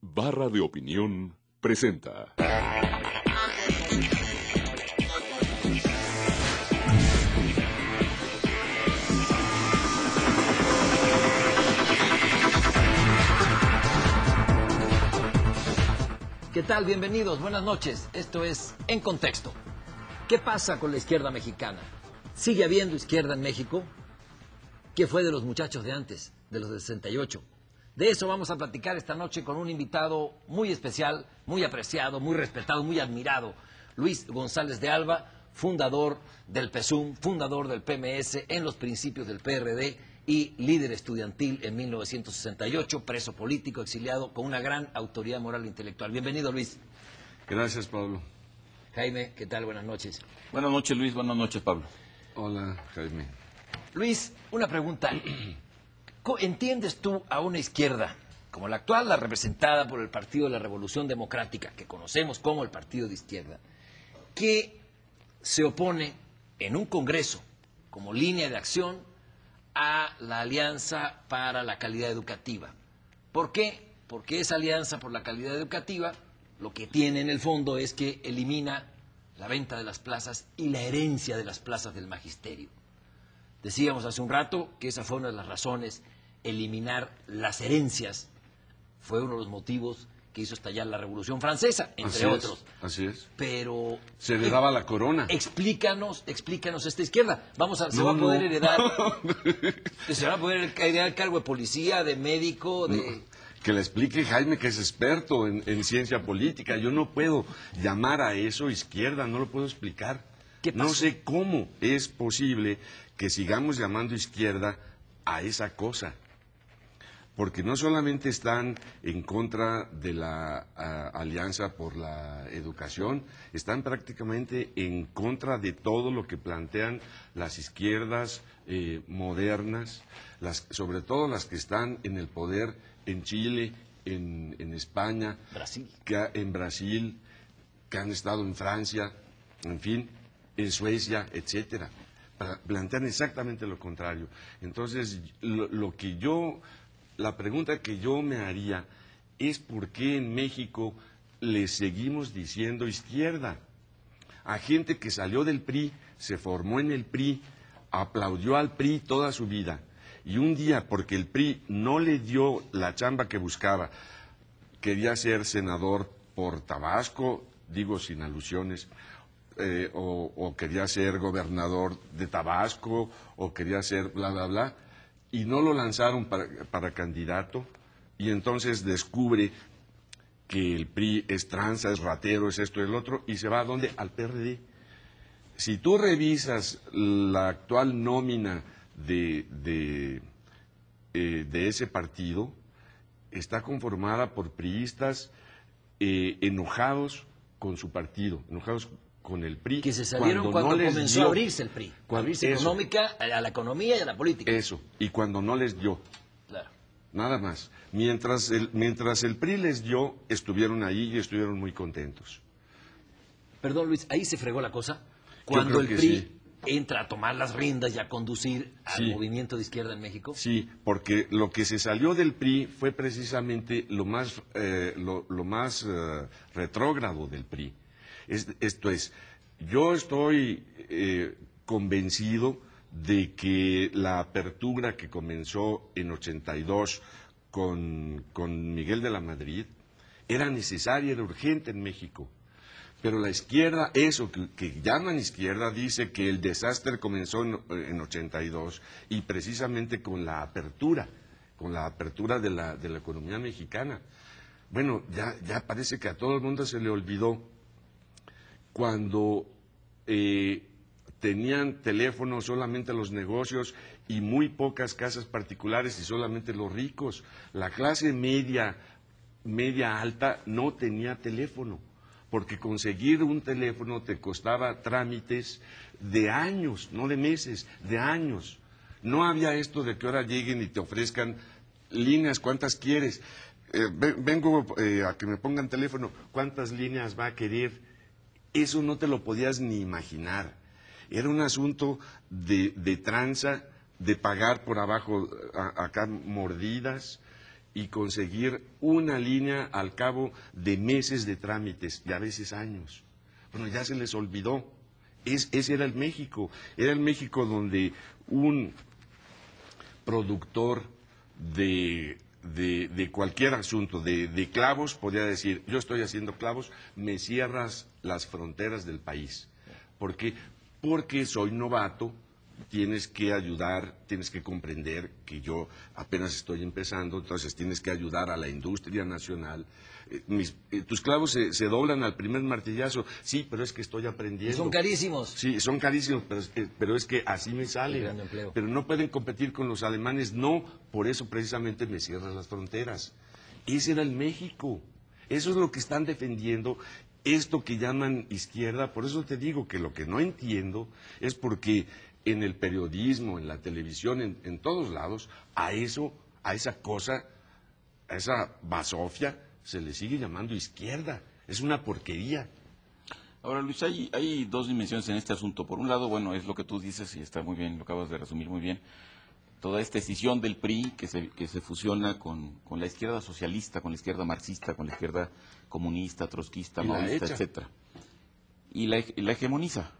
Barra de Opinión presenta. ¿Qué tal? Bienvenidos, buenas noches. Esto es En Contexto. ¿Qué pasa con la izquierda mexicana? ¿Sigue habiendo izquierda en México? ¿Qué fue de los muchachos de antes, de los de 68? De eso vamos a platicar esta noche con un invitado muy especial, muy apreciado, muy respetado, muy admirado, Luis González de Alba, fundador del PESUM, fundador del PMS en los principios del PRD y líder estudiantil en 1968, preso político, exiliado, con una gran autoridad moral e intelectual. Bienvenido, Luis. Gracias, Pablo. Jaime, ¿qué tal? Buenas noches. Buenas noches, Luis. Buenas noches, Pablo. Hola, Jaime. Luis, una pregunta. ¿Entiendes tú a una izquierda como la actual, la representada por el Partido de la Revolución Democrática, que conocemos como el Partido de Izquierda, que se opone en un Congreso como línea de acción a la Alianza para la Calidad Educativa? ¿Por qué? Porque esa Alianza por la Calidad Educativa lo que tiene en el fondo es que elimina la venta de las plazas y la herencia de las plazas del magisterio. Decíamos hace un rato que esa fue una de las razones, eliminar las herencias fue uno de los motivos que hizo estallar la Revolución Francesa, entre Así es, otros. así es. Pero Se le daba la corona. explícanos, explícanos esta izquierda. Vamos a, se No, va a poder no. heredar, se va a poder heredar el cargo de policía, de médico, de Que le explique Jaime, que es experto en, en ciencia política. Yo no puedo llamar a eso izquierda, no lo puedo explicar. ¿Qué No sé cómo es posible que sigamos llamando izquierda a esa cosa. Porque no solamente están en contra de la ah, Alianza por la Educación, están prácticamente en contra de todo lo que plantean las izquierdas eh, modernas, las, sobre todo las que están en el poder en Chile, en, en España, Brasil. que ha- en Brasil, que han estado en Francia, en fin, en Suecia, etcétera. Pla- Plantean exactamente lo contrario. Entonces, lo, lo que yo, la pregunta que yo me haría es por qué en México le seguimos diciendo izquierda a gente que salió del PRI, se formó en el PRI, aplaudió al PRI toda su vida. Y un día, porque el PRI no le dio la chamba que buscaba, quería ser senador por Tabasco, digo sin alusiones, eh, o, quería ser gobernador de Tabasco, o quería ser bla, bla, bla, y no lo lanzaron para, para candidato, y entonces descubre que el PRI es tranza, es ratero, es esto y el otro, y se va a dónde? Al PRD. Si tú revisas la actual nómina de, de, eh, de ese partido, está conformada por priistas eh, enojados con su partido, enojados con el PRI. que se salieron cuando, no les comenzó dio- a abrirse el PRI, cuando- abrirse eso, económica a la economía y a la política. Eso, y cuando no les dio. Claro. Nada más. Mientras el, mientras el PRI les dio, estuvieron ahí y estuvieron muy contentos. Perdón, Luis, ahí se fregó la cosa. Cuando el PRI sí. entra a tomar las riendas y a conducir al Sí. movimiento de izquierda en México. Sí, porque lo que se salió del PRI fue precisamente lo más, eh, lo, lo más eh, retrógrado del PRI. Es- esto es, yo estoy eh, convencido de que la apertura que comenzó en 82 con, con Miguel de la Madrid era necesaria, era urgente en México. Pero la izquierda, eso que, que llaman izquierda, dice que el desastre comenzó en, en 82 y precisamente con la apertura, con la apertura de la, de la economía mexicana. Bueno, ya, ya parece que a todo el mundo se le olvidó cuando eh, tenían teléfono solamente los negocios y muy pocas casas particulares y solamente los ricos. La clase media, media alta no tenía teléfono, porque conseguir un teléfono te costaba trámites de años, no de meses, de años. No había esto de que ahora lleguen y te ofrezcan líneas, ¿cuántas quieres? Eh, ve- vengo eh, a que me pongan teléfono, ¿cuántas líneas va a querer? Eso no te lo podías ni imaginar. Era un asunto de, tranza, de pagar por abajo acá mordidas y conseguir una línea al cabo de meses de trámites y a veces años. Bueno, ya se les olvidó. Es, ese era el México. Era el México donde un productor de, de, de cualquier asunto, de, de clavos, podría decir, yo estoy haciendo clavos, me cierras las fronteras del país. ¿Por qué? Porque soy novato, tienes que ayudar, tienes que comprender que yo apenas estoy empezando, entonces tienes que ayudar a la industria nacional. Eh, mis- eh, tus clavos se, se doblan al primer martillazo, sí, pero es que estoy aprendiendo. son carísimos. Sí, son carísimos, pero es que, pero es que así me sale. Pero no pueden competir con los alemanes, no, por eso precisamente me cierran las fronteras. Ese era el México. Eso es lo que están defendiendo, esto que llaman izquierda. Por eso te digo que lo que no entiendo es porque en el periodismo, en la televisión, en, en todos lados, a eso, a esa cosa, a esa basofia, se le sigue llamando izquierda. Es una porquería. Ahora, Luis, hay, hay dos dimensiones en este asunto. Por un lado, bueno, es lo que tú dices y está muy bien, lo acabas de resumir muy bien. Toda esta escisión del PRI que se, que se fusiona con, con la izquierda socialista, con la izquierda marxista, con la izquierda comunista, trotskista, maoísta, etcétera. Y la, y la hegemoniza.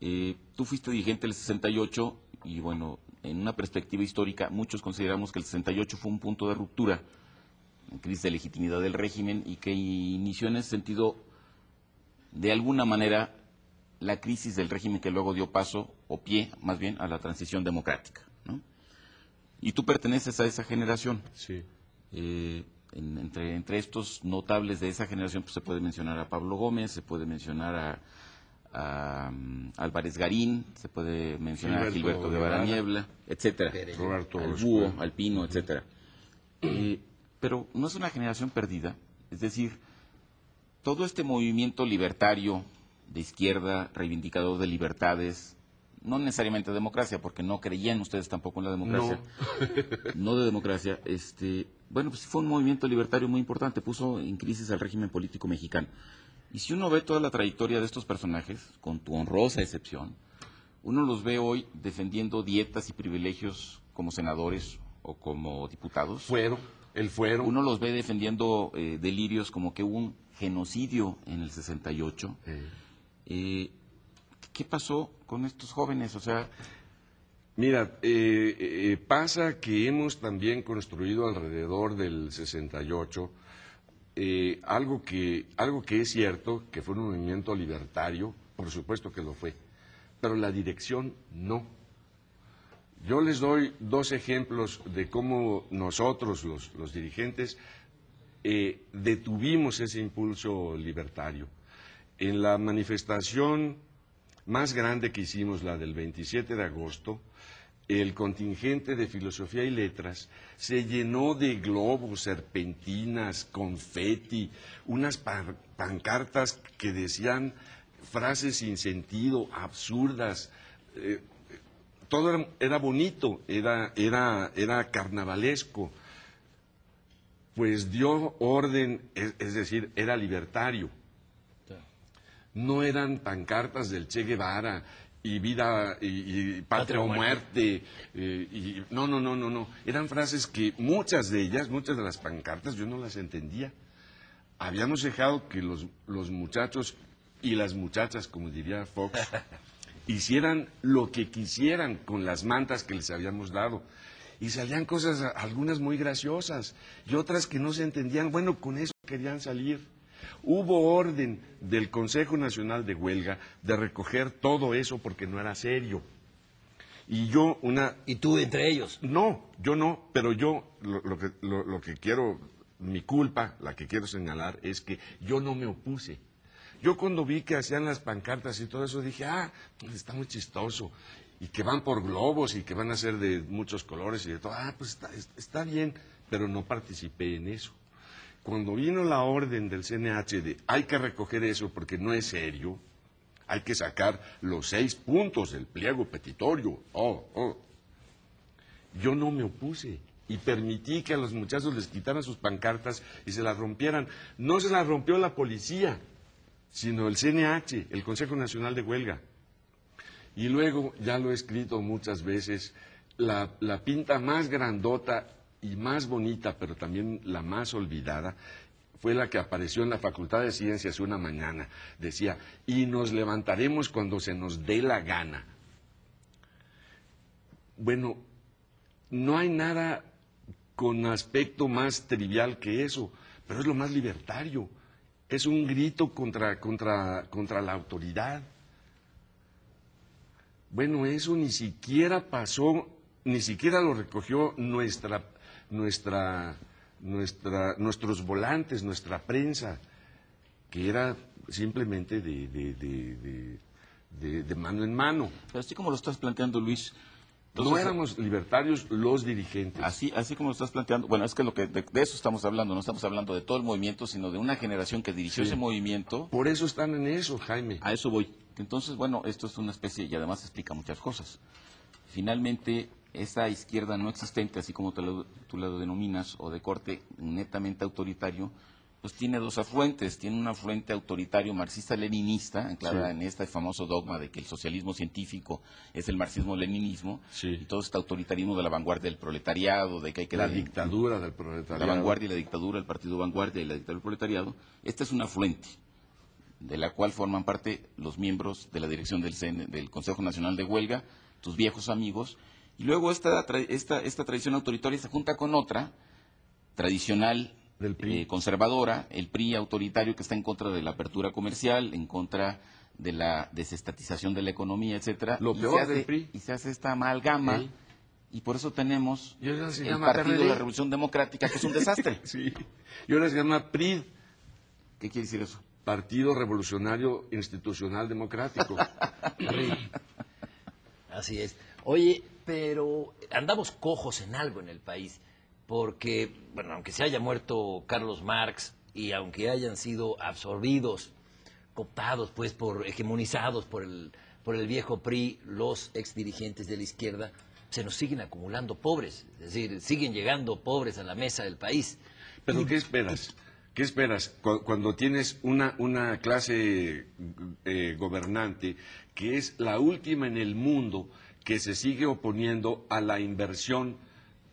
Eh, tú fuiste dirigente del 68 y, bueno, en una perspectiva histórica, muchos consideramos que el 68 fue un punto de ruptura, en crisis de legitimidad del régimen y que inició en ese sentido de alguna manera la crisis del régimen que luego dio paso, o pie más bien, a la transición democrática. ¿no? Y tú perteneces a esa generación. Sí. Eh, en- entre, entre estos notables de esa generación pues, se puede mencionar a Pablo Gómez, se puede mencionar a, a, mm, Álvarez Garín, se puede mencionar a Gilberto Gilberto Guevara. Niebla, etcétera. Roberto al. Búho, al Pino, etcétera. Eh, pero no es una generación perdida, es decir, todo este movimiento libertario de izquierda, reivindicador de libertades, no necesariamente democracia, porque no creían ustedes tampoco en la democracia, no, de democracia, este, bueno, pues fue un movimiento libertario muy importante, puso en crisis al régimen político mexicano. Y si uno ve toda la trayectoria de estos personajes, con tu honrosa excepción, uno los ve hoy defendiendo dietas y privilegios como senadores o como diputados. Fuero, el fuero. Uno los ve defendiendo eh, delirios como que hubo un genocidio en el 68. Eh, Eh, ¿Qué pasó con estos jóvenes? O sea, Mira, eh, eh, pasa que hemos también construido alrededor del 68 eh, algo, que, algo que es cierto, que fue un movimiento libertario, por supuesto que lo fue, pero la dirección no. Yo les doy dos ejemplos de cómo nosotros, los, los dirigentes, eh, detuvimos ese impulso libertario. En la manifestación más grande que hicimos, la del 27 de agosto, el contingente de filosofía y letras se llenó de globos, serpentinas, confeti, unas pan- pancartas que decían frases sin sentido, absurdas. eh, todo era, era bonito, era, era, era carnavalesco. Pues dio orden, es- es decir, era libertario no eran pancartas del Che Guevara y vida y, y patria o muerte. eh, y, no, no, no, no, no. Eran frases que muchas de ellas, muchas de las pancartas, yo no las entendía. Habíamos dejado que los, los muchachos y las muchachas, como diría Fox, hicieran lo que quisieran con las mantas que les habíamos dado. Y salían cosas, algunas muy graciosas y otras que no se entendían. Bueno, con eso querían salir. Hubo orden del Consejo Nacional de Huelga de recoger todo eso porque no era serio. Y yo, una, Y tú entre ellos. no, yo no, pero yo lo, lo que, lo, lo que quiero, mi culpa, la que quiero señalar, es que yo no me opuse. Yo cuando vi que hacían las pancartas y todo eso, dije, ah, pues está muy chistoso. Y que van por globos y que van a ser de muchos colores y de todo. Ah, pues está, está bien, pero no participé en eso. Cuando vino la orden del CNH de hay que recoger eso porque no es serio, hay que sacar los seis puntos del pliego petitorio. Oh, oh. Yo no me opuse y permití que a los muchachos les quitaran sus pancartas y se las rompieran. No se las rompió la policía, sino el CNH, el Consejo Nacional de Huelga. Y luego, ya lo he escrito muchas veces, la, la pinta más grandota y más bonita, pero también la más olvidada, fue la que apareció en la Facultad de Ciencias una mañana. Decía, y nos levantaremos cuando se nos dé la gana. Bueno, no hay nada con aspecto más trivial que eso, pero es lo más libertario. Es un grito contra, contra, contra la autoridad. Bueno, eso ni siquiera pasó, ni siquiera lo recogió nuestra, nuestra, nuestra, nuestros volantes, nuestra prensa, que era simplemente de, de, de, de, de- de mano en mano. Pero así como lo estás planteando, Luis, no entonces, éramos libertarios los dirigentes. Así, así como lo estás planteando, bueno, es que, lo que de, de eso estamos hablando, no estamos hablando de todo el movimiento, sino de una generación que dirigió Sí. ese movimiento. Por eso están en eso, Jaime. A eso voy. Entonces, bueno, esto es una especie, y además explica muchas cosas. Finalmente, esa izquierda no existente, así como tú lo, tú la denominas, o de corte netamente autoritario, pues tiene dos afluentes. Tiene un afluente autoritario marxista-leninista, anclada Sí. en este famoso dogma de que el socialismo científico es el marxismo-leninismo, Sí. y todo este autoritarismo de la vanguardia del proletariado, de que hay que la dictadura del la proletariado. vanguardia y la dictadura, el partido vanguardia y la dictadura del proletariado, esta es una afluente de la cual forman parte los miembros de la dirección del, CN del Consejo Nacional de Huelga, tus viejos amigos, y luego esta, tra- esta, esta tradición autoritaria se junta con otra tradicional Del PRI. eh, conservadora, el PRI autoritario que está en contra de la apertura comercial, en contra de la desestatización de la economía, etcétera. Lo y peor se hace, del PRI. Y se hace esta amalgama, y por eso tenemos Y ahora se el llama Partido de la Revolución Democrática, que es un desastre. Sí. Y ahora se llama PRID, ¿Qué quiere decir eso? Partido Revolucionario Institucional Democrático. Así es. Oye, pero andamos cojos en algo en el país, porque, bueno, aunque se haya muerto Carlos Marx y aunque hayan sido absorbidos, cooptados, pues, por, hegemonizados por el, por el viejo PRI, los exdirigentes de la izquierda, se nos siguen acumulando pobres, es decir, siguen llegando pobres a la mesa del país. Pero ¿qué esperas? ¿Qué esperas cu- cuando tienes una, una clase eh, gobernante que es la última en el mundo que se sigue oponiendo a la inversión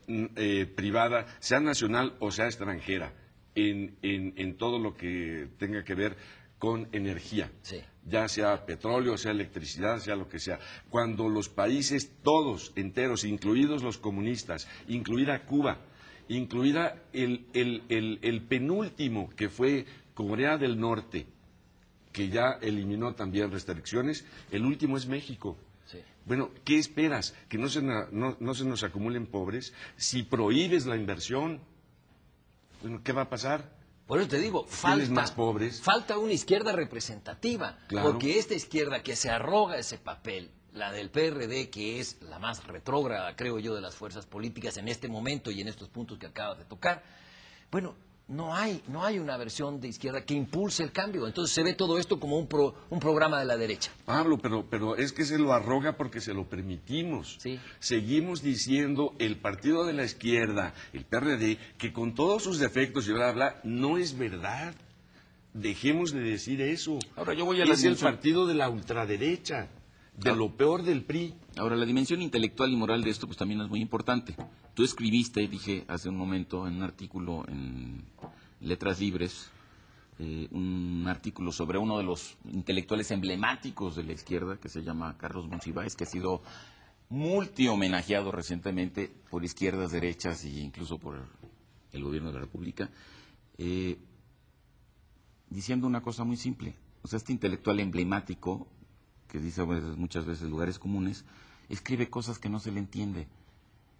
mm, eh, privada, sea nacional o sea extranjera, en, en- en todo lo que tenga que ver con energía? Sí. ya sea petróleo, sea electricidad, sea lo que sea. Cuando los países todos enteros, incluidos los comunistas, incluida Cuba, incluida el, el- el- el penúltimo que fue Corea del Norte, que ya eliminó también restricciones, el último es México. Sí. Bueno, ¿qué esperas? ¿Que no se, na- no- no se nos acumulen pobres? Si prohíbes la inversión, bueno, ¿qué va a pasar? Por eso te digo, falta, ¿Tienes más pobres? falta una izquierda representativa. Claro. Porque esta izquierda que se arroga ese papel, la del PRD, que es la más retrógrada, creo yo, de las fuerzas políticas en este momento y en estos puntos que acabas de tocar, bueno, no hay, no hay una versión de izquierda que impulse el cambio. Entonces se ve todo esto como un, pro- un programa de la derecha. Pablo, pero, pero es que se lo arroga porque se lo permitimos. Sí. Seguimos diciendo el partido de la izquierda, el PRD, que con todos sus defectos y bla, bla, bla, no es verdad. Dejemos de decir eso. Ahora, yo voy a es el partido de la ultraderecha, de Ah. lo peor del PRI. Ahora, la dimensión intelectual y moral de esto pues también es muy importante. Tú escribiste, dije hace un momento, en un artículo en Letras Libres, eh, un artículo sobre uno de los intelectuales emblemáticos de la izquierda, que se llama Carlos Monsiváis, que ha sido multi homenajeado recientemente por izquierdas, derechas e incluso por el gobierno de la República, eh, diciendo una cosa muy simple. O sea, este intelectual emblemático, que dice muchas veces lugares comunes, escribe cosas que no se le entiende.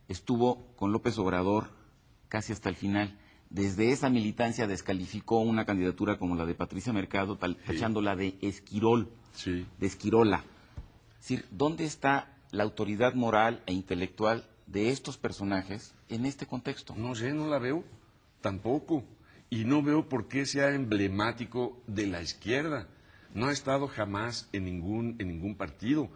Estuvo con López Obrador casi hasta el final. Desde esa militancia descalificó una candidatura como la de Patricia Mercado, tal- tachándola de esquirol, Sí. de esquirola. Es decir, ¿dónde está la autoridad moral e intelectual de estos personajes en este contexto? No sé, no la veo. Tampoco. Y no veo por qué sea emblemático de la izquierda. No ha estado jamás en ningún, en ningún partido.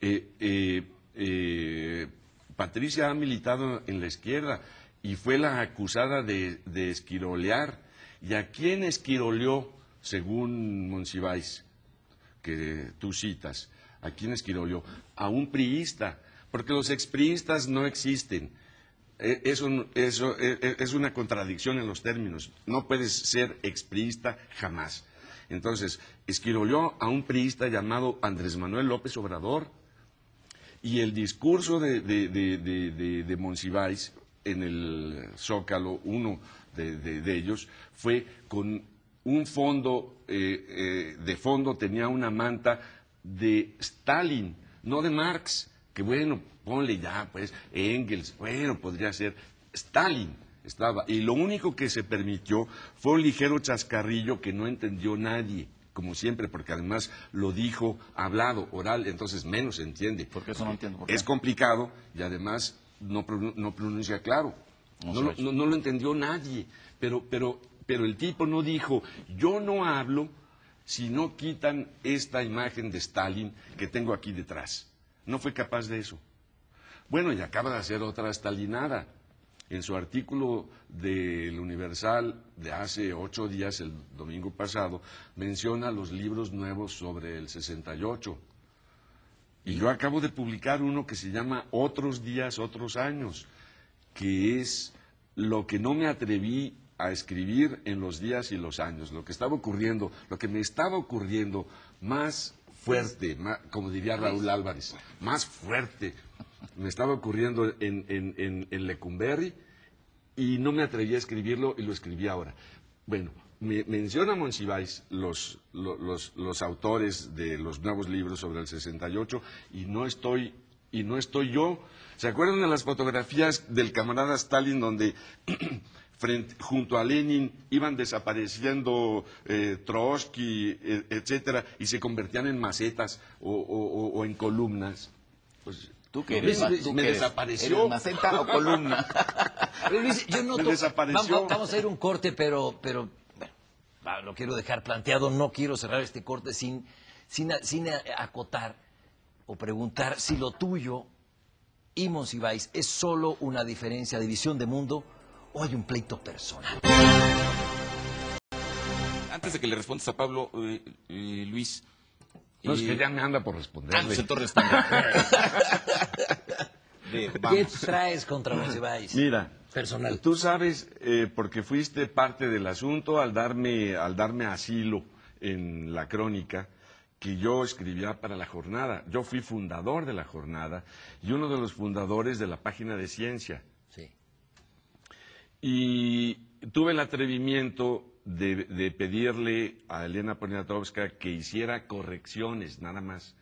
Eh, eh, eh, Patricia ha militado en la izquierda y fue la acusada de, de esquirolear. ¿Y a quién esquiroleó, según Monsiváis? que tú citas, ¿a quién esquiroleó? A un priista, porque los expriistas no existen. Eh, Eso, eso eh, eh, es una contradicción en los términos. No puedes ser expriista jamás. Entonces, esquirolió a un priista llamado Andrés Manuel López Obrador y el discurso de, de, de, de, en el Zócalo, uno de ellos, fue con un fondo, eh, eh, de fondo tenía una manta de Stalin, no de Marx, que bueno, ponle ya, pues, Engels, bueno, podría ser Stalin. Estaba. Y lo único que se permitió fue un ligero chascarrillo que no entendió nadie, como siempre, porque además lo dijo hablado, oral, entonces menos se entiende. Porque eso no entiendo. ¿por qué? Es complicado y además no, no pronuncia claro. No No, lo- no lo entendió nadie. Pero, pero, pero el tipo no dijo, yo no hablo si no quitan esta imagen de Stalin que tengo aquí detrás. No fue capaz de eso. Bueno, y acaba de hacer otra stalinada. En su artículo del Universal de hace ocho días, el domingo pasado, menciona los libros nuevos sobre el 68. Y yo acabo de publicar uno que se llama Otros días, otros años, que es lo que no me atreví a escribir en los días y los años, lo que estaba ocurriendo, lo que me estaba ocurriendo más fuerte, más- como diría Raúl Álvarez, más fuerte, me estaba ocurriendo en, en, en, Lecumberri y no me atreví a escribirlo y lo escribí ahora. Bueno, me, menciona Monsiváis los, lo- los, los autores de los nuevos libros sobre el 68 y no estoy, y no estoy yo. ¿Se acuerdan de las fotografías del camarada Stalin donde junto a Lenin iban desapareciendo eh, Trotsky, eh, etcétera, y se convertían en macetas o- o- o en columnas? Pues, ¿Tú qué eres? Me- ¿Tú me eres? desapareció. ¿Eres maceta o columna? Pero, Luis, yo noto, Me desapareció. Vamos, vamos a ir un corte, pero, pero bueno, lo quiero dejar planteado. No quiero cerrar este corte sin, sin, a- sin acotar o preguntar si lo tuyo y Monsiváis es solo una diferencia de visión de mundo o hay un pleito personal. Antes de que le respondas a Pablo, eh, eh, Luis. No, es que ya me anda por Ah, responderle. pues entonces responde. De- ¿Qué traes contra Monsiváis? Mira, Personal. Tú sabes, eh, porque fuiste parte del asunto al darme, al darme asilo en la crónica, que yo escribía para la jornada. Yo fui fundador de la jornada y uno de los fundadores de la página de ciencia. Sí. Y tuve el atrevimiento de, pedirle a Elena Poniatowska que hiciera correcciones, nada más,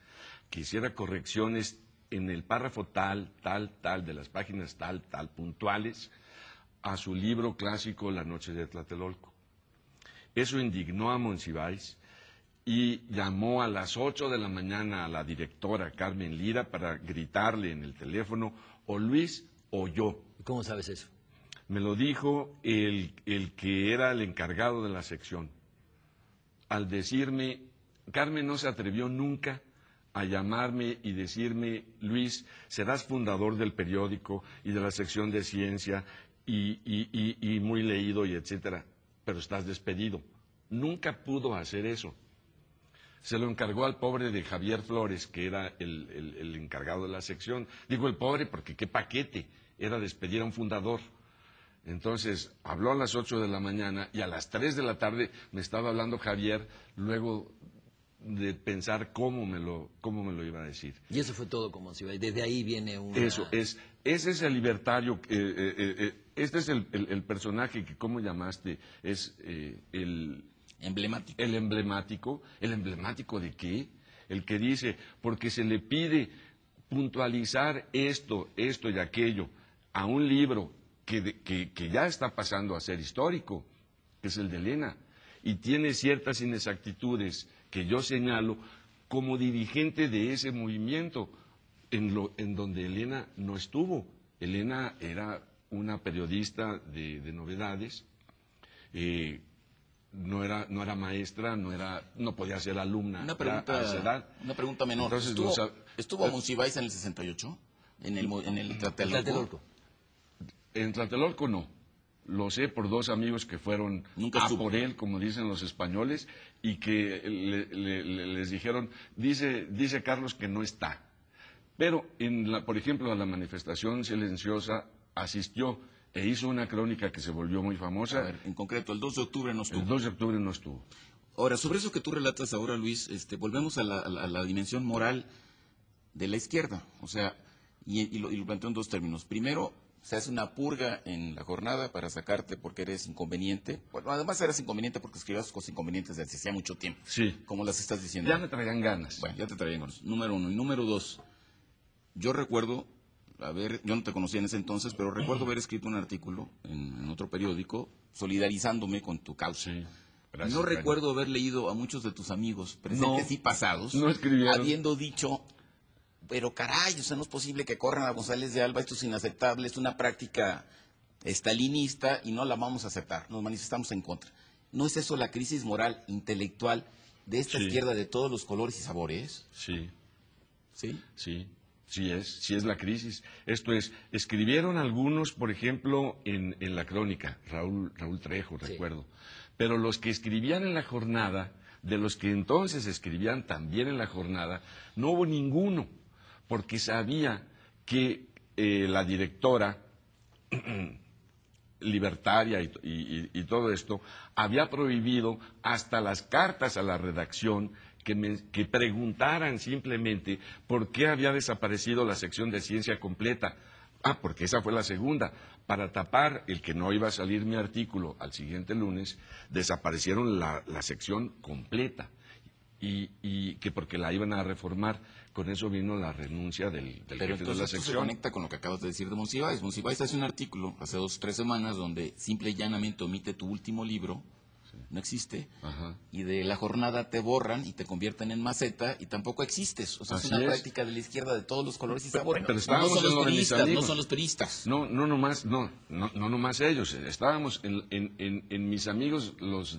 que hiciera correcciones en el párrafo tal, tal, tal, de las páginas tal, tal, puntuales, a su libro clásico La Noche de Tlatelolco. Eso indignó a Monsiváis y llamó a las 8 de la mañana a la directora Carmen Lira para gritarle en el teléfono, o Luis o yo. ¿Cómo sabes eso? Me lo dijo el, el que era el encargado de la sección. Al decirme, Carmen no se atrevió nunca a llamarme y decirme, Luis, serás fundador del periódico y de la sección de ciencia y, muy leído y etcétera, pero estás despedido. Nunca pudo hacer eso. Se lo encargó al pobre de Javier Flores, que era el, el- el encargado de la sección. Digo el pobre porque qué paquete era despedir a un fundador. Entonces habló a las 8 de la mañana y a las 3 de la tarde me estaba hablando Javier, luego de pensar cómo me lo, cómo me lo iba a decir. Y eso fue todo con Monsiváis. Desde ahí viene una... Eso es, ese es el libertario, eh, eh, eh, este es el, el- el personaje que, ¿cómo llamaste? Es el, Emblemático. el emblemático, ¿el emblemático de qué? El que dice, porque se le pide puntualizar esto, esto y aquello a un libro que, de- que- que ya está pasando a ser histórico, que es el de Elena, y tiene ciertas inexactitudes que yo señalo como dirigente de ese movimiento, en, lo, en donde Elena no estuvo. Elena era una periodista de, de novedades, eh, no era, no era maestra, no, era, no podía ser alumna. Una pregunta, a esa edad. una pregunta menor. Entonces, ¿Estuvo, no sab- ¿estuvo Monsiváis en el 68? ¿En el, en el? Tlatelolco. En Tlatelolco no. Lo sé por dos amigos que fueron Nunca a supo. por él, como dicen los españoles, y que le- le- le- les dijeron, dice, dice Carlos que no está. Pero, en la, por ejemplo, en la manifestación silenciosa asistió e hizo una crónica que se volvió muy famosa. A ver, en concreto, el 2 de octubre no estuvo. el 2 de octubre no estuvo. Ahora, sobre eso que tú relatas ahora, Luis, este, volvemos a la, a la- a la dimensión moral de la izquierda. O sea, y, y lo, y lo planteo en dos términos. Primero, se hace una purga en la jornada para sacarte porque eres inconveniente. Bueno, además eres inconveniente porque escribías cosas inconvenientes desde hacía mucho tiempo. Sí. Como las estás diciendo. Ya me traían ganas. Bueno, ya te traían eso. Número uno. Y número dos, yo recuerdo haber, yo no te conocía en ese entonces, pero recuerdo haber escrito un artículo en, en otro periódico solidarizándome con tu causa. Sí. Gracias, no recuerdo haber leído a muchos de tus amigos, presentes No, y pasados, no habiendo dicho, pero caray, o sea, no es posible que corran a González de Alba, esto es inaceptable, es una práctica estalinista y no la vamos a aceptar, nos manifestamos en contra. ¿No es eso la crisis moral, intelectual de esta Sí. izquierda de todos los colores y sabores? Sí. ¿Sí? Sí, sí es, sí es la crisis. Esto es, escribieron algunos, por ejemplo, en, en la crónica, Raúl, Raúl Trejo, Sí. recuerdo, pero los que escribían en la jornada, de los que entonces escribían también en la jornada, no hubo ninguno, porque sabía que eh, la directora libertaria y, todo esto, había prohibido hasta las cartas a la redacción que, preguntaran simplemente por qué había desaparecido la sección de ciencia completa. Ah, porque esa fue la segunda. Para tapar el que no iba a salir mi artículo al siguiente lunes, desaparecieron la sección completa. Y, y que porque la iban a reformar, con eso vino la renuncia del, del Pero jefe de la entonces esto se sección. conecta con lo que acabas de decir de Monsiváis. Monsiváis hace un artículo hace dos tres semanas donde simple y llanamente omite tu último libro, no existe, Ajá. y de la jornada te borran y te convierten en maceta y tampoco existes. O sea, es una es. práctica de la izquierda de todos los colores y Pero- sabores. pero no estábamos son los peristas, no son los peristas. No, no nomás, no, no, no nomás ellos. Estábamos en, en- en- en mis amigos los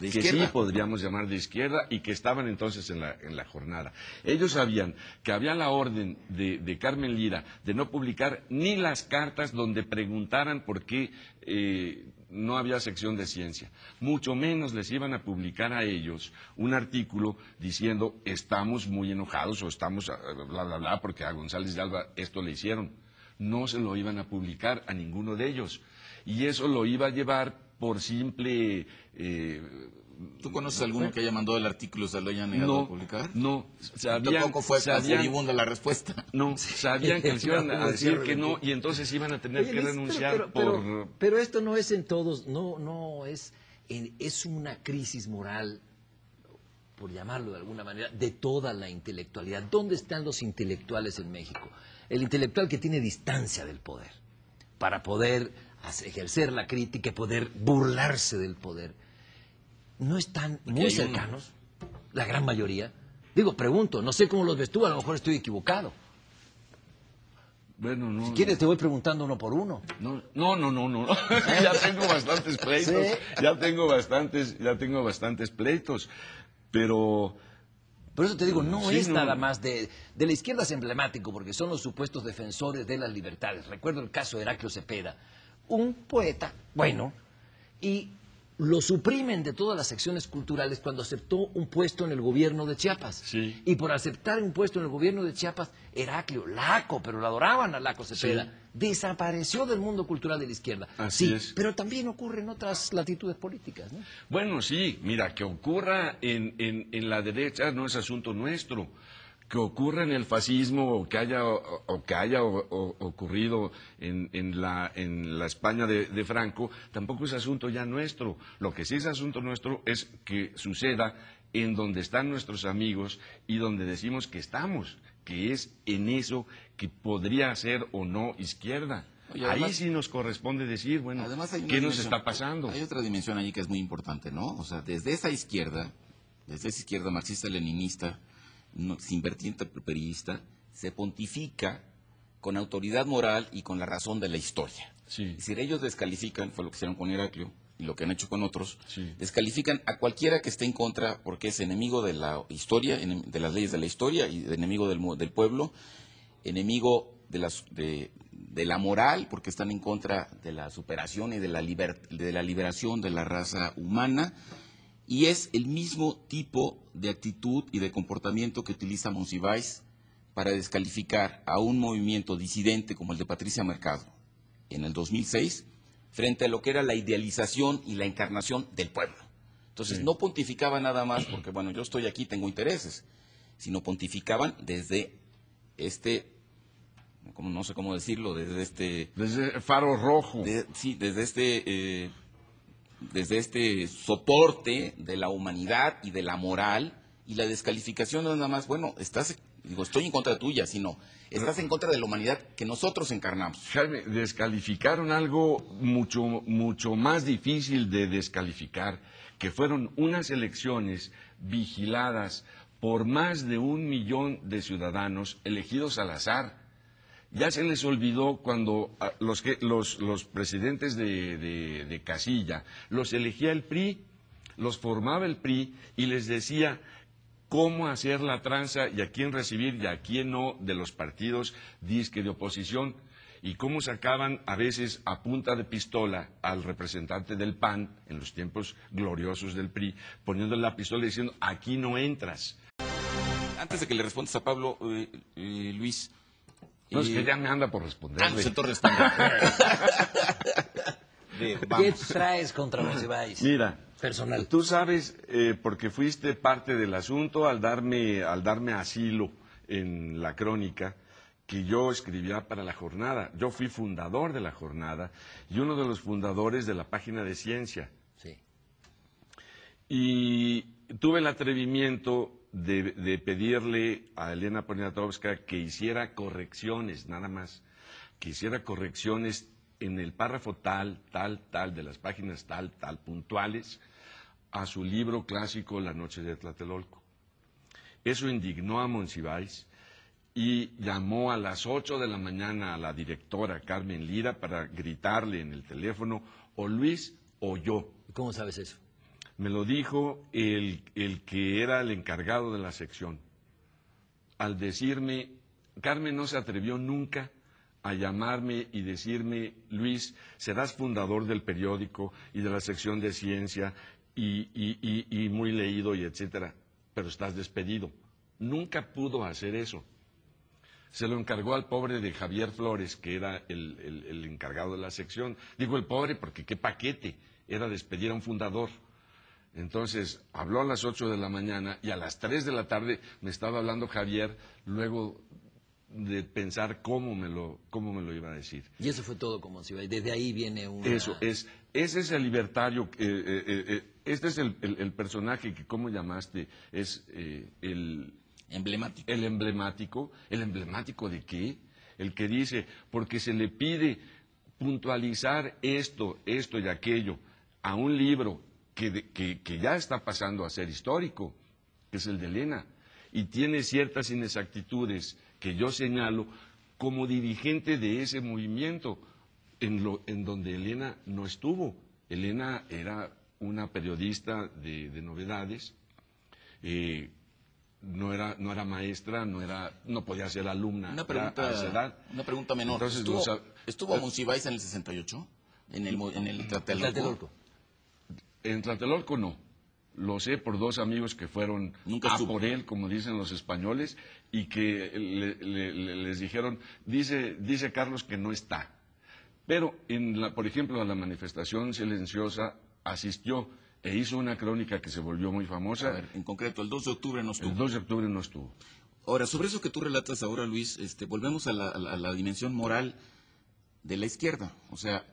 que izquierda. sí podríamos llamar de izquierda y que estaban entonces en la, en la jornada. Ellos sabían que había la orden de, de Carmen Lira de no publicar ni las cartas donde preguntaran por qué eh, no había sección de ciencia. Mucho menos les iban a publicar a ellos un artículo diciendo estamos muy enojados o estamos ah, bla, bla, bla, porque a González de Alba esto le hicieron. No se lo iban a publicar a ninguno de ellos. Y eso lo iba a llevar por simple... eh, ¿Tú conoces alguno que haya mandado el artículo y se lo haya negado no, a publicar? no, sabían, Tampoco fue furibunda la respuesta. no, sabían que les iban a No, decir que no y entonces iban a tener Oye, que renunciar pero, pero- por... pero- pero esto no es en todos, no, no es, en- es una crisis moral, por llamarlo de alguna manera, de toda la intelectualidad. ¿Dónde están los intelectuales en México? El intelectual que tiene distancia del poder, para poder ejercer la crítica y poder burlarse del poder. No están muy cercanos, la gran mayoría. Digo, pregunto, no sé cómo los ves tú, a lo mejor estoy equivocado. Bueno, no. Si quieres te voy preguntando uno por uno. No, no, no, no, no. ya tengo bastantes pleitos. Sí. Ya tengo bastantes, ya tengo bastantes pleitos. Pero Por eso te digo, no Sí, es no. nada más de, de la izquierda es emblemático, porque son los supuestos defensores de las libertades. Recuerdo el caso de Heraclio Cepeda, un poeta, bueno, y lo suprimen de todas las secciones culturales cuando aceptó un puesto en el gobierno de Chiapas. Sí. Y por aceptar un puesto en el gobierno de Chiapas, Heraclio, Laco, pero lo adoraban a Laco Cepeda, Sí. Desapareció del mundo cultural de la izquierda. Así sí, es. pero también ocurre en otras latitudes políticas, ¿no? Bueno, sí, mira, que ocurra en, en- en la derecha no es asunto nuestro. Que ocurra en el fascismo o que haya, o, o que haya o- o- ocurrido en, en la, en la España de, de Franco, tampoco es asunto ya nuestro. Lo que sí es asunto nuestro es que suceda en donde están nuestros amigos y donde decimos que estamos, que es en eso que podría ser o no izquierda. Oye, Ahí además- sí nos corresponde decir, bueno, ¿qué nos está pasando? Hay otra dimensión allí que es muy importante, ¿no? O sea, desde esa izquierda, desde esa izquierda marxista-leninista, no- sin vertiente periodista, se pontifica con autoridad moral y con la razón de la historia. Sí. Es decir, ellos descalifican, fue lo que hicieron con Heraclio y lo que han hecho con otros, Sí. descalifican a cualquiera que esté en contra porque es enemigo de la historia, de las leyes de la historia y enemigo del, del pueblo, enemigo de, las, de, de la moral, porque están en contra de la superación y de la, liber- de la liberación de la raza humana, y es el mismo tipo de actitud y de comportamiento que utiliza Monsiváis para descalificar a un movimiento disidente como el de Patricia Mercado, en el 2006 frente a lo que era la idealización y la encarnación del pueblo. Entonces Sí. no pontificaba nada más porque, bueno, yo estoy aquí, tengo intereses, sino pontificaban desde este, como no sé cómo decirlo, desde este Desde Faro Rojo. de- sí, desde este, eh, desde este soporte de la humanidad y de la moral y la descalificación no es nada más, bueno, estás, digo, estoy en contra tuya, sino estás en contra de la humanidad que nosotros encarnamos. Jaime, descalificaron algo mucho, mucho más difícil de descalificar, que fueron unas elecciones vigiladas por más de un millón de ciudadanos elegidos al azar. Ya se les olvidó cuando ah, los, los, los presidentes de, de- de casilla los elegía el PRI, los formaba el PRI y les decía cómo hacer la tranza y a quién recibir y a quién no de los partidos disque de oposición y cómo sacaban a veces a punta de pistola al representante del PAN en los tiempos gloriosos del PRI, poniéndole la pistola y diciendo aquí no entras. Antes de que le respondas a Pablo, eh, eh, Luis. No, es eh, que ya me anda por ah, responderle. pues entonces responde. De- ¿Qué traes contra Monsiváis? Mira, Personal. Tú sabes, eh, porque fuiste parte del asunto al darme, al darme asilo en la crónica, que yo escribía para la jornada. Yo fui fundador de la jornada y uno de los fundadores de la página de ciencia. Sí. Y tuve el atrevimiento de, de pedirle a Elena Poniatowska que hiciera correcciones, nada más, que hiciera correcciones en el párrafo tal, tal, tal, de las páginas tal, tal, puntuales, a su libro clásico La Noche de Tlatelolco. Eso indignó a Monsiváis y llamó a las 8 de la mañana a la directora Carmen Lira para gritarle en el teléfono, o Luis o yo. ¿Cómo sabes eso? Me lo dijo el, el que era el encargado de la sección. Al decirme, Carmen no se atrevió nunca a llamarme y decirme, Luis, serás fundador del periódico y de la sección de ciencia y, y- y- y muy leído y etcétera, pero estás despedido. Nunca pudo hacer eso. Se lo encargó al pobre de Javier Flores, que era el, el- el encargado de la sección. Digo el pobre porque qué paquete era despedir a un fundador. Entonces habló a las 8 de la mañana y a las 3 de la tarde me estaba hablando Javier, luego de pensar cómo me lo, cómo me lo iba a decir. Y eso fue todo con Monsiváis. Desde ahí viene una... Eso, es, ese es el libertario, eh, eh, eh, este es el, el- el personaje que, ¿cómo llamaste? Es eh, el, Emblemático. el emblemático. ¿El emblemático de qué? El que dice, porque se le pide puntualizar esto, esto y aquello a un libro que, de- que- que ya está pasando a ser histórico, que es el de Elena, y tiene ciertas inexactitudes que yo señalo como dirigente de ese movimiento, en, lo, en donde Elena no estuvo. Elena era una periodista de, de novedades, eh, no era, no era maestra, no era, no podía ser alumna Una a- pregunta, a esa edad. una pregunta menor. Entonces, ¿Estuvo, sab- ¿estuvo Monsiváis en el 68? ¿En el, en el Tlatelolco? Tlatelolco. En Tlatelolco no. Lo sé por dos amigos que fueron Nunca a estuvo. por él, como dicen los españoles, y que le- le- le- les dijeron, dice, dice Carlos que no está. Pero, en la, por ejemplo, a la manifestación silenciosa asistió e hizo una crónica que se volvió muy A famosa. ver, en concreto, el 2 de octubre no estuvo. El 2 de octubre no estuvo. Ahora, sobre eso que tú relatas ahora, Luis, este, volvemos a la, a la- a la dimensión moral de la izquierda. O sea,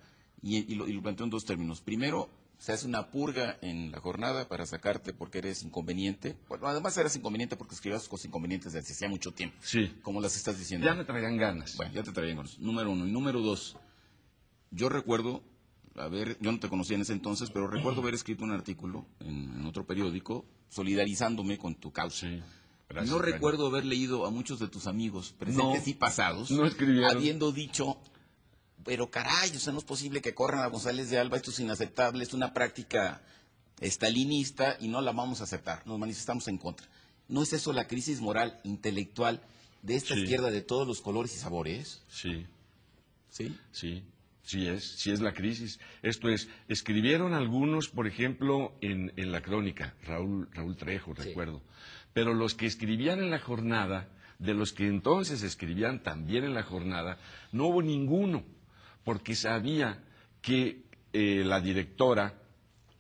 y, y lo, y lo planteo en dos términos. Primero, se hace una purga en la jornada para sacarte porque eres inconveniente. Bueno, además eras inconveniente porque escribías cosas inconvenientes desde hacía mucho tiempo. Sí. Como las estás diciendo. Ya me traían ganas. Bueno, ya te traían eso. Número uno. Y número dos, yo recuerdo haber, yo no te conocía en ese entonces, pero recuerdo haber escrito un artículo en, en otro periódico solidarizándome con tu causa. Sí. Gracias, no recuerdo haber leído a muchos de tus amigos, presentes No, y pasados, no habiendo dicho, pero caray, o sea, no es posible que corran a González de Alba, esto es inaceptable, es una práctica estalinista y no la vamos a aceptar, nos manifestamos en contra. ¿No es eso la crisis moral, intelectual de esta Sí. izquierda de todos los colores y sabores? Sí. ¿Sí? Sí, sí es, sí es la crisis. Esto es, escribieron algunos, por ejemplo, en, en la crónica, Raúl, Raúl Trejo, Sí. recuerdo, pero los que escribían en la jornada, de los que entonces escribían también en la jornada, no hubo ninguno, porque sabía que eh, la directora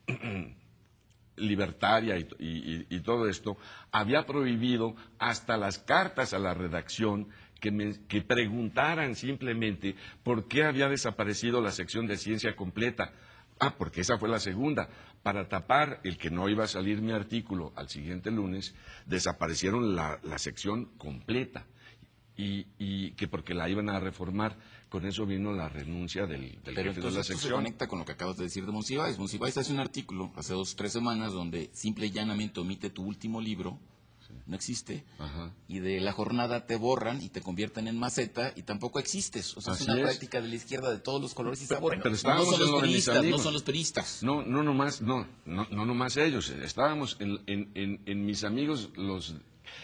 libertaria y, y- y todo esto había prohibido hasta las cartas a la redacción que, me- que preguntaran simplemente por qué había desaparecido la sección de ciencia completa. Ah, porque esa fue la segunda. Para tapar el que no iba a salir mi artículo al siguiente lunes, desaparecieron la, la sección completa. Y, y que porque la iban a reformar, con eso vino la renuncia del, del Pero jefe de la entonces esto se sección. conecta con lo que acabas de decir de Monsiváis. Monsiváis hace un artículo hace dos o tres semanas donde simple y llanamente omite tu último libro, no existe, Ajá. y de la jornada te borran y te convierten en maceta y tampoco existes. O sea, Así es una es. práctica de la izquierda de todos los colores y sabores. pero no son los peristas, no son los peristas. No, no nomás, no, no, no nomás ellos. Estábamos en, en- en- en mis amigos los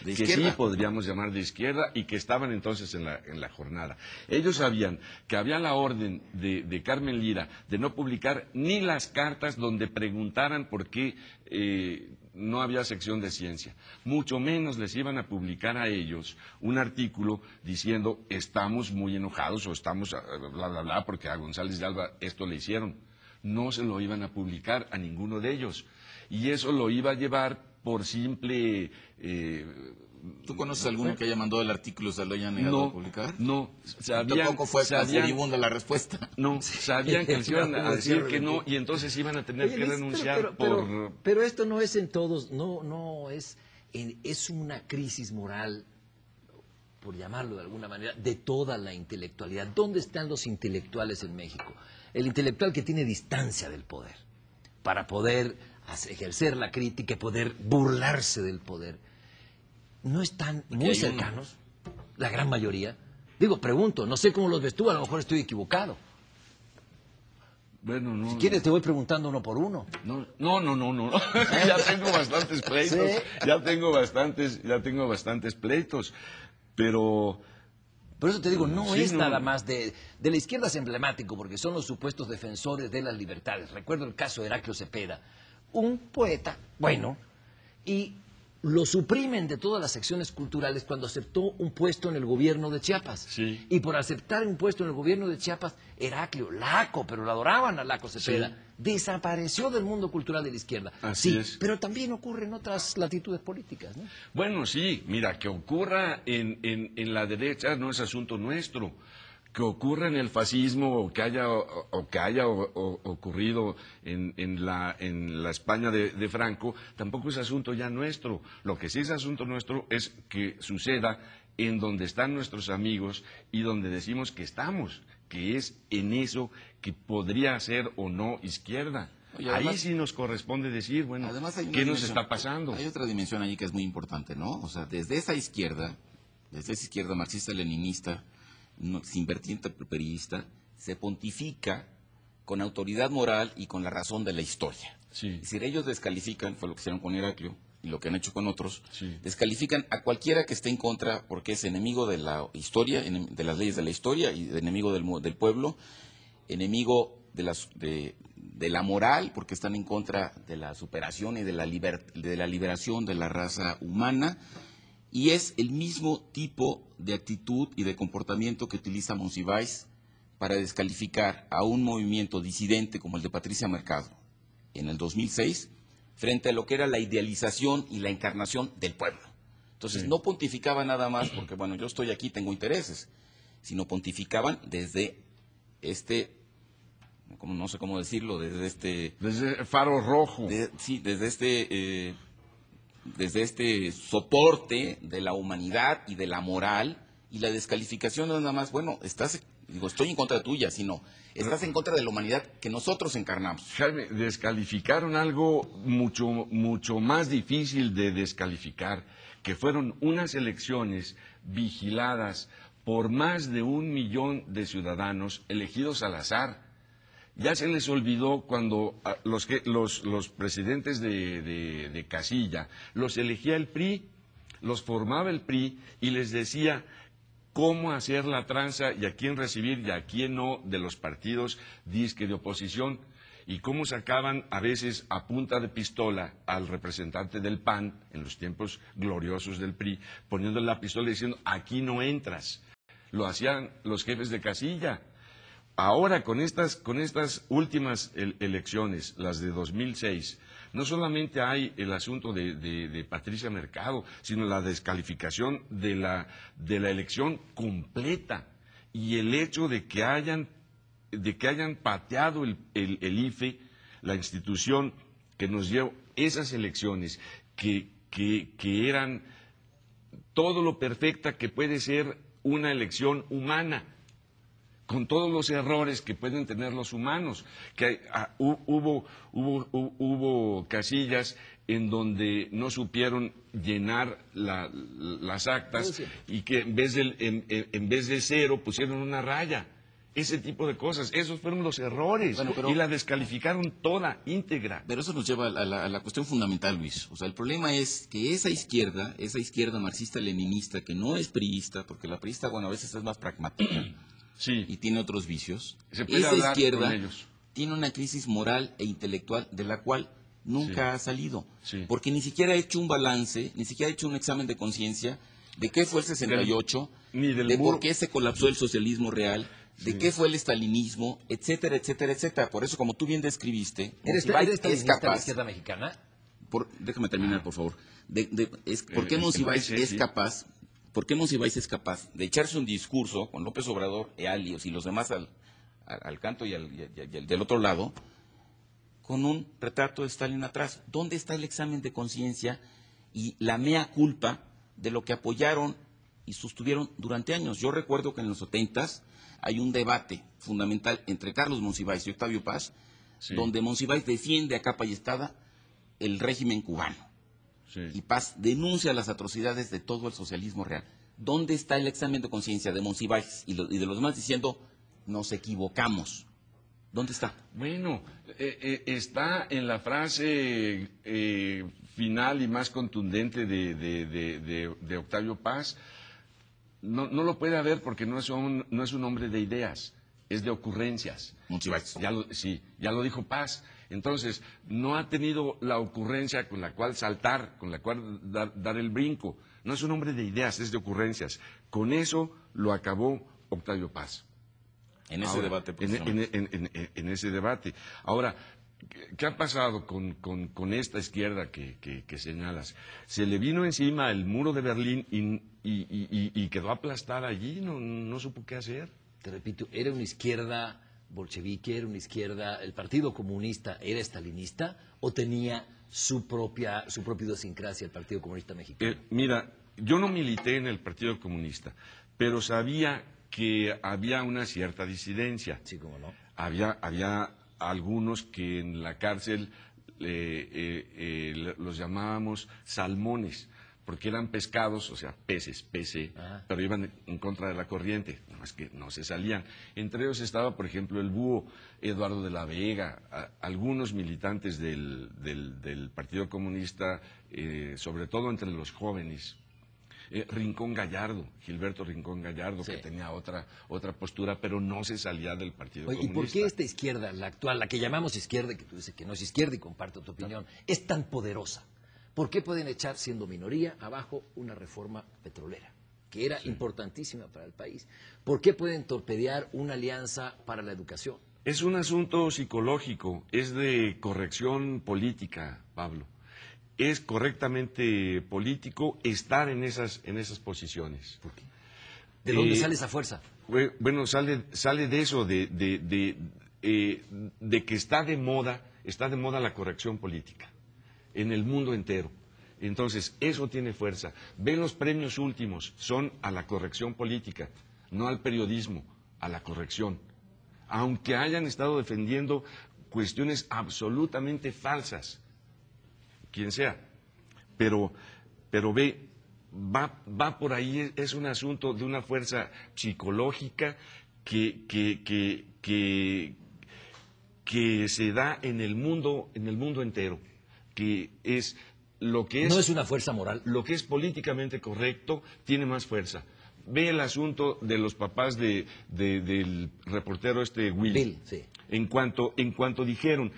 De que izquierda. sí podríamos llamar de izquierda y que estaban entonces en la, en la jornada. Ellos sabían que había la orden de, de Carmen Lira de no publicar ni las cartas donde preguntaran por qué eh, no había sección de ciencia. Mucho menos les iban a publicar a ellos un artículo diciendo estamos muy enojados o estamos ah, bla, bla, bla, porque a González de Alba esto le hicieron no se lo iban a publicar a ninguno de ellos. Y eso lo iba a llevar por simple... eh, ¿Tú conoces alguno que haya mandado el artículo y se lo haya negado a no, publicar? no, sabían, Tampoco fue tan sabían, furibunda la respuesta. no, sabían que les iban a decir que no y entonces iban a tener Oye, que renunciar pero, pero- por... pero- pero esto no es en todos, no, no es, en- es una crisis moral, por llamarlo de alguna manera, de toda la intelectualidad. ¿Dónde están los intelectuales en México? El intelectual que tiene distancia del poder, para poder ejercer la crítica y poder burlarse del poder. No están muy cercanos, la gran mayoría. Digo, pregunto, no sé cómo los ves tú, a lo mejor estoy equivocado. Bueno, no. Si quieres te voy preguntando uno por uno. No, no, no, no, no. ya tengo bastantes pleitos. Sí. Ya tengo bastantes, ya tengo bastantes pleitos. Pero Por eso te digo, no Sí, es no. nada más de, de la izquierda es emblemático, porque son los supuestos defensores de las libertades. Recuerdo el caso de Heraclio Cepeda, un poeta bueno, y lo suprimen de todas las secciones culturales cuando aceptó un puesto en el gobierno de Chiapas. Sí. Y por aceptar un puesto en el gobierno de Chiapas, Heraclio, Laco, pero lo adoraban a Laco Cepeda, Sí. desapareció del mundo cultural de la izquierda. Así sí, es. pero también ocurre en otras latitudes políticas, ¿no? Bueno, sí, mira, que ocurra en, en- en la derecha no es asunto nuestro. Que ocurra en el fascismo o que haya, o, o que haya o- ocurrido en, en la, en la España de, de Franco, tampoco es asunto ya nuestro. Lo que sí es asunto nuestro es que suceda en donde están nuestros amigos y donde decimos que estamos, que es en eso que podría ser o no izquierda. Oye, Ahí sí nos corresponde decir, bueno, Además, ¿qué nos está pasando? Hay otra dimensión allí que es muy importante, ¿no? O sea, desde esa izquierda, desde esa izquierda marxista-leninista, no- sin vertiente periodista, se pontifica con autoridad moral y con la razón de la historia. Sí. Es decir, ellos descalifican, fue lo que hicieron con Heraclio y lo que han hecho con otros, Sí. descalifican a cualquiera que esté en contra porque es enemigo de la historia, de las leyes de la historia y enemigo del, del pueblo, enemigo de, las, de, de la moral, porque están en contra de la superación y de la, liber- de la liberación de la raza humana, y es el mismo tipo de actitud y de comportamiento que utiliza Monsiváis para descalificar a un movimiento disidente como el de Patricia Mercado en el 2006, frente a lo que era la idealización y la encarnación del pueblo. Entonces, Sí. no pontificaba nada más porque, bueno, yo estoy aquí, tengo intereses, sino pontificaban desde este, como no sé cómo decirlo, desde este, Desde Faro Rojo. de- sí, desde este, eh, desde este soporte de la humanidad y de la moral y la descalificación no es nada más, bueno, estás, digo, estoy en contra tuya, sino estás en contra de la humanidad que nosotros encarnamos. Jaime, descalificaron algo mucho, mucho más difícil de descalificar, que fueron unas elecciones vigiladas por más de un millón de ciudadanos elegidos al azar. Ya se les olvidó cuando ah, los, los, los presidentes de, de- de casilla los elegía el PRI, los formaba el PRI y les decía cómo hacer la tranza y a quién recibir y a quién no de los partidos disque de oposición y cómo sacaban a veces a punta de pistola al representante del PAN en los tiempos gloriosos del PRI, poniéndole la pistola y diciendo aquí no entras. Lo hacían los jefes de casilla. Ahora con estas, con estas últimas el- elecciones, las de 2006, no solamente hay el asunto de, Patricia Mercado, sino la descalificación de la, de la elección completa y el hecho de que hayan, de que hayan pateado el, el- IFE, la institución que nos dio esas elecciones, que- que eran todo lo perfecta que puede ser una elección humana, con todos los errores que pueden tener los humanos. Que ah, hu- hubo, hubo, hu- hubo casillas en donde no supieron llenar la- las actas y que en vez, del- en, en- en vez de cero pusieron una raya. Ese tipo de cosas, esos fueron los errores Bueno, pero- y la descalificaron toda íntegra. Pero eso nos lleva a la, a la cuestión fundamental, Luis. O sea, el problema es que esa izquierda, esa izquierda marxista-leninista, que no es priista, porque la priista, bueno, a veces es más pragmática Sí, y tiene otros vicios, Se puede esa izquierda con ellos. tiene una crisis moral e intelectual de la cual nunca Sí. ha salido. Sí. Porque ni siquiera ha hecho un balance, ni siquiera ha hecho un examen de conciencia de qué fue el 68, ni del de muro. por qué se colapsó el socialismo real, de Sí. qué fue el estalinismo, etcétera, etcétera, etcétera. Por eso, como tú bien describiste, ¿Eres, es estalinista de la capaz izquierda mexicana? por- déjame terminar, por favor. De- de- es- ¿Por qué Eh, Monsiváis es sí. capaz, por qué Monsiváis es capaz de echarse un discurso con López Obrador, Ealios y los demás al, al- al canto y, al, y- y- y al- del otro lado, con un retrato de Stalin atrás? ¿Dónde está el examen de conciencia y la mea culpa de lo que apoyaron y sostuvieron durante años? Yo recuerdo que en los 70 hay un debate fundamental entre Carlos Monsiváis y Octavio Paz, Sí. donde Monsiváis defiende a capa y espada el régimen cubano sí. y Paz denuncia las atrocidades de todo el socialismo real. ¿Dónde está el examen de conciencia de Monsiváis y, lo- y de los demás diciendo nos equivocamos? ¿Dónde está? Bueno, eh, eh, está en la frase eh, final y más contundente de, de- de- de- de Octavio Paz. No, no lo puede haber porque no es, un, no es un hombre de ideas, es de ocurrencias. Ya lo, sí, ya lo dijo Paz. Entonces, no ha tenido la ocurrencia con la cual saltar, con la cual dar, dar el brinco. No es un hombre de ideas, es de ocurrencias. Con eso lo acabó Octavio Paz. En ese Ahora, debate. en, en- en- en- en ese debate. Ahora, ¿qué- ¿qué ha pasado con, con- con esta izquierda que, que- que señalas? Se le vino encima el muro de Berlín y, y- y- y- y quedó aplastada allí, no, no supo qué hacer. Te repito, ¿era una izquierda bolchevique, era una izquierda, el Partido Comunista era estalinista o tenía su propia, su propia idiosincrasia el Partido Comunista Mexicano? Eh, mira, yo no milité en el Partido Comunista, pero sabía que había una cierta disidencia. sí, cómo no. Había, había algunos que en la cárcel eh, eh, eh, los llamábamos salmones, porque eran pescados, o sea, peces, pece, Ajá. pero iban en contra de la corriente, no es que no se salían. Entre ellos estaba, por ejemplo, el búho Eduardo de la Vega, a- algunos militantes del, del- del Partido Comunista, eh, sobre todo entre los jóvenes. Eh, Rincón Gallardo, Gilberto Rincón Gallardo, Sí. que tenía otra, otra postura, pero no se salía del Partido Oye, ¿Y Comunista. por qué esta izquierda, la actual, la que llamamos izquierda, que tú dices que no es izquierda y comparto tu opinión, es tan poderosa? ¿Por qué pueden echar, siendo minoría, abajo una reforma petrolera, que era importantísima para el país? ¿Por qué pueden torpedear una alianza para la educación? Es un asunto psicológico, es de corrección política, Pablo. Es correctamente político estar en esas, en esas posiciones. ¿Por qué? ¿De dónde Eh, sale esa fuerza? Bue- Bueno, sale, sale de eso, de, de, de, eh, de que está de moda, está de moda la corrección política en el mundo entero. Entonces, eso tiene fuerza. Ven los premios últimos, son a la corrección política, no al periodismo, a la corrección. Aunque hayan estado defendiendo cuestiones absolutamente falsas, quien sea. Pero, pero ve, va, va por ahí, es, un asunto de una fuerza psicológica que, que, que, que, que se da en el mundo, en el mundo entero, que es lo que es, No es una fuerza moral. lo que es políticamente correcto tiene más fuerza. Ve el asunto de los papás de, de- del reportero este Will. Bill, sí. En cuanto, en cuanto dijeron,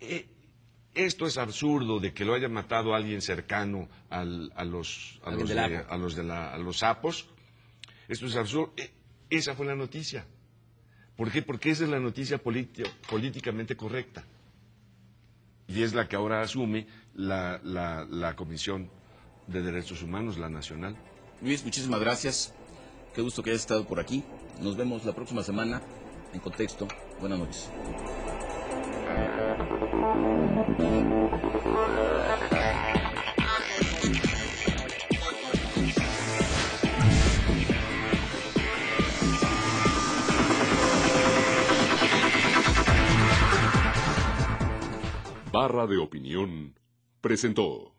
"Eh, esto es absurdo de que lo haya matado alguien cercano al- a los, a los, de- a los de la- a los sapos, esto es absurdo. Eh, esa fue la noticia. ¿Por qué? Porque esa es la noticia políticamente correcta. Y es la que ahora asume la, la- Comisión de Derechos Humanos, la nacional. Luis, muchísimas gracias. Qué gusto que hayas estado por aquí. Nos vemos la próxima semana en contexto. Buenas noches. Barra de Opinión presentó.